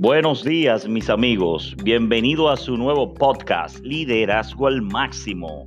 Buenos días mis amigos, bienvenido a su nuevo podcast, Liderazgo al Máximo.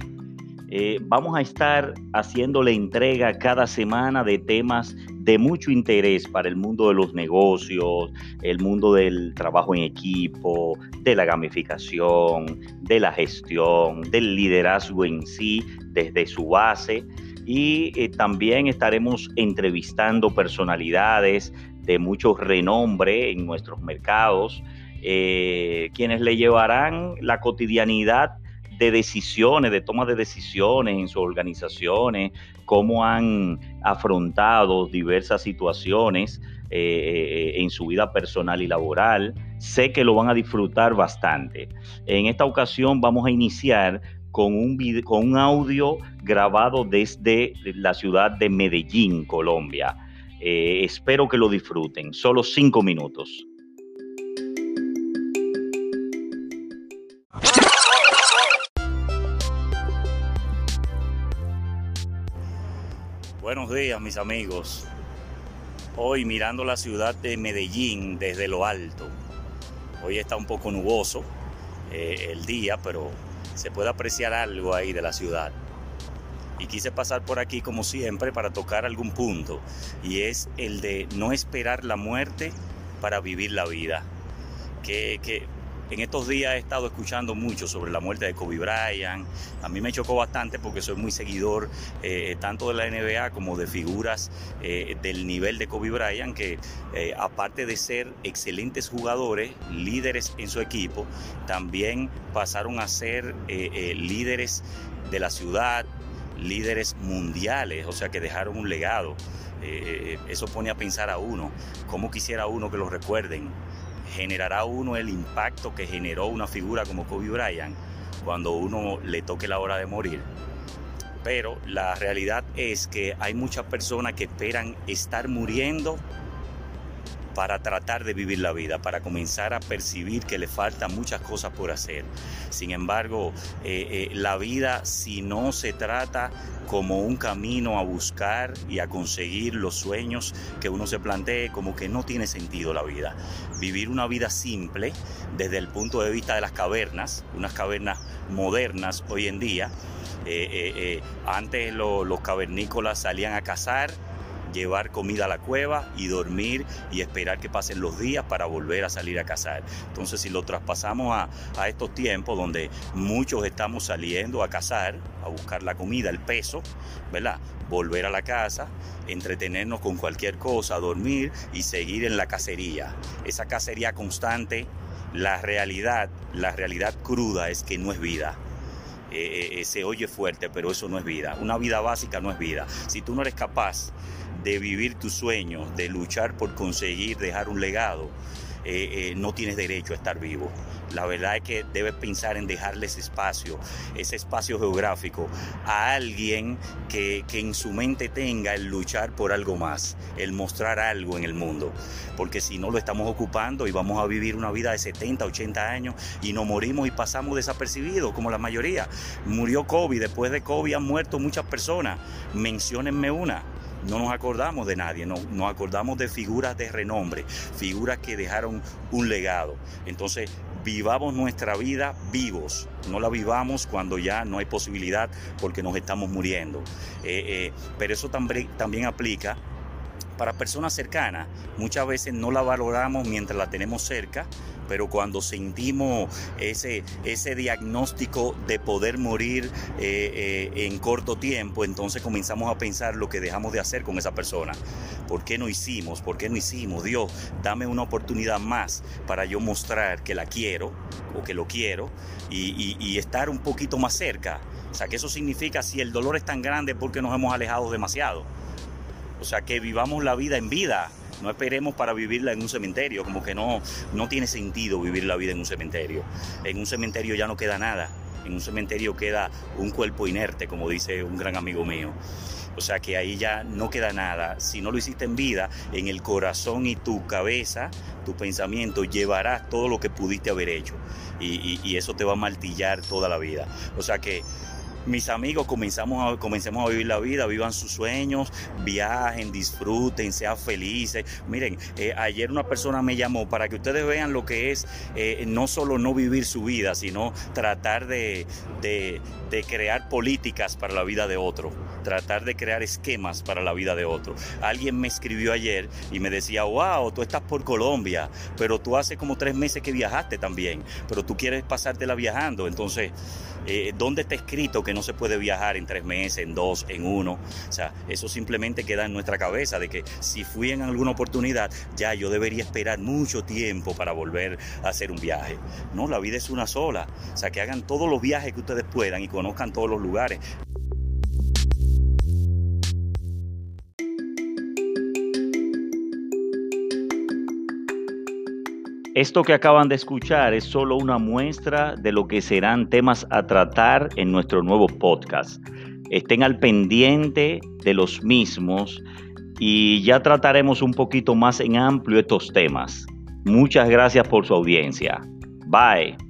Eh, vamos a estar haciéndole entrega cada semana de temas de mucho interés para el mundo de los negocios, el mundo del trabajo en equipo, de la gamificación, de la gestión, del liderazgo en sí desde su base y eh, también estaremos entrevistando personalidades de mucho renombre en nuestros mercados, eh, quienes le llevarán la cotidianidad de decisiones, de toma de decisiones en sus organizaciones, cómo han afrontado diversas situaciones eh, en su vida personal y laboral. Sé que lo van a disfrutar bastante. En esta ocasión vamos a iniciar con un, con un audio grabado desde la ciudad de Medellín, Colombia. Eh, espero que lo disfruten. Solo cinco minutos. Buenos días mis amigos. Hoy mirando la ciudad de Medellín desde lo alto. Hoy está un poco nuboso eh, el día, pero se puede apreciar algo ahí de la ciudad. Y quise pasar por aquí como siempre para tocar algún punto, y es el de no esperar la muerte para vivir la vida. Que, que en estos días he estado escuchando mucho sobre la muerte de Kobe Bryant. A mí me chocó bastante porque soy muy seguidor eh, tanto de la NBA como de figuras eh, del nivel de Kobe Bryant que eh, aparte de ser excelentes jugadores, líderes en su equipo, también pasaron a ser líderes de la ciudad, líderes mundiales, o sea que dejaron un legado. eso pone a pensar a uno, cómo quisiera uno que lo recuerden generará uno el impacto que generó una figura como Kobe Bryant cuando uno le toque la hora de morir. Pero la realidad es que hay muchas personas que esperan estar muriendo para tratar de vivir la vida, para comenzar a percibir que le faltan muchas cosas por hacer. Sin embargo, eh, eh, la vida, si no se trata como un camino a buscar y a conseguir los sueños que uno se plantee, como que no tiene sentido la vida. Vivir una vida simple desde el punto de vista de las cavernas, unas cavernas modernas hoy en día. Eh, antes los cavernícolas salían a cazar llevar comida a la cueva y dormir y esperar que pasen los días para volver a salir a cazar. Entonces, si lo traspasamos a, a estos tiempos donde muchos estamos saliendo a cazar, a buscar la comida, el peso, ¿verdad? Volver a la casa, entretenernos con cualquier cosa, dormir y seguir en la cacería. Esa cacería constante, la realidad, la realidad cruda es que no es vida. Eh, eh, se oye fuerte, pero eso no es vida. Una vida básica no es vida. Si tú no eres capaz de vivir tus sueños, de luchar por conseguir dejar un legado, eh, no tienes derecho a estar vivo. La verdad es que debes pensar en dejarle ese espacio, ese espacio geográfico, a alguien que, en su mente tenga el luchar por algo más, el mostrar algo en el mundo. Porque si no lo estamos ocupando y vamos a vivir una vida de 70, 80 años y nos morimos y pasamos desapercibidos, como la mayoría. Murió COVID, después de COVID han muerto muchas personas. Menciónenme una no nos acordamos de nadie, no, nos acordamos de figuras de renombre, figuras que dejaron un legado. Entonces, vivamos nuestra vida vivos, no la vivamos cuando ya no hay posibilidad porque nos estamos muriendo. Eh, eh, pero eso también, también aplica para personas cercanas. Muchas veces no la valoramos mientras la tenemos cerca, pero cuando sentimos ese, ese diagnóstico de poder morir eh, eh, en corto tiempo, entonces comenzamos a pensar lo que dejamos de hacer con esa persona. ¿Por qué no hicimos? ¿Por qué no hicimos? Dios, dame una oportunidad más para yo mostrar que la quiero o que lo quiero y, y estar un poquito más cerca. O sea, que eso significa si el dolor es tan grande porque nos hemos alejado demasiado. O sea, que vivamos la vida en vida. No esperemos para vivirla en un cementerio, como que no, no tiene sentido vivir la vida en un cementerio. En un cementerio ya no queda nada. En un cementerio queda un cuerpo inerte, como dice un gran amigo mío. O sea que ahí ya no queda nada. Si no lo hiciste en vida, en el corazón y tu cabeza, tu pensamiento, llevarás todo lo que pudiste haber hecho. Y, y eso te va a martillar toda la vida. O sea que mis amigos, comenzamos a, comencemos a vivir la vida, vivan sus sueños, viajen, disfruten, sean felices. Miren, eh, ayer una persona me llamó para que ustedes vean lo que es eh, no solo no vivir su vida, sino tratar de, de, de crear políticas para la vida de otro, tratar de crear esquemas para la vida de otro. Alguien me escribió ayer y me decía, wow, tú estás por Colombia, pero tú hace como tres meses que viajaste también, pero tú quieres pasártela viajando, entonces, eh, ¿dónde está escrito que no se puede viajar en tres meses, en dos, en uno? O sea, eso simplemente queda en nuestra cabeza de que si fui en alguna oportunidad, ya yo debería esperar mucho tiempo para volver a hacer un viaje. No, la vida es una sola. O sea, que hagan todos los viajes que ustedes puedan y conozcan todos los lugares. Esto que acaban de escuchar es solo una muestra de lo que serán temas a tratar en nuestro nuevo podcast. Estén al pendiente de los mismos y ya trataremos un poquito más en amplio estos temas. Muchas gracias por su audiencia. Bye.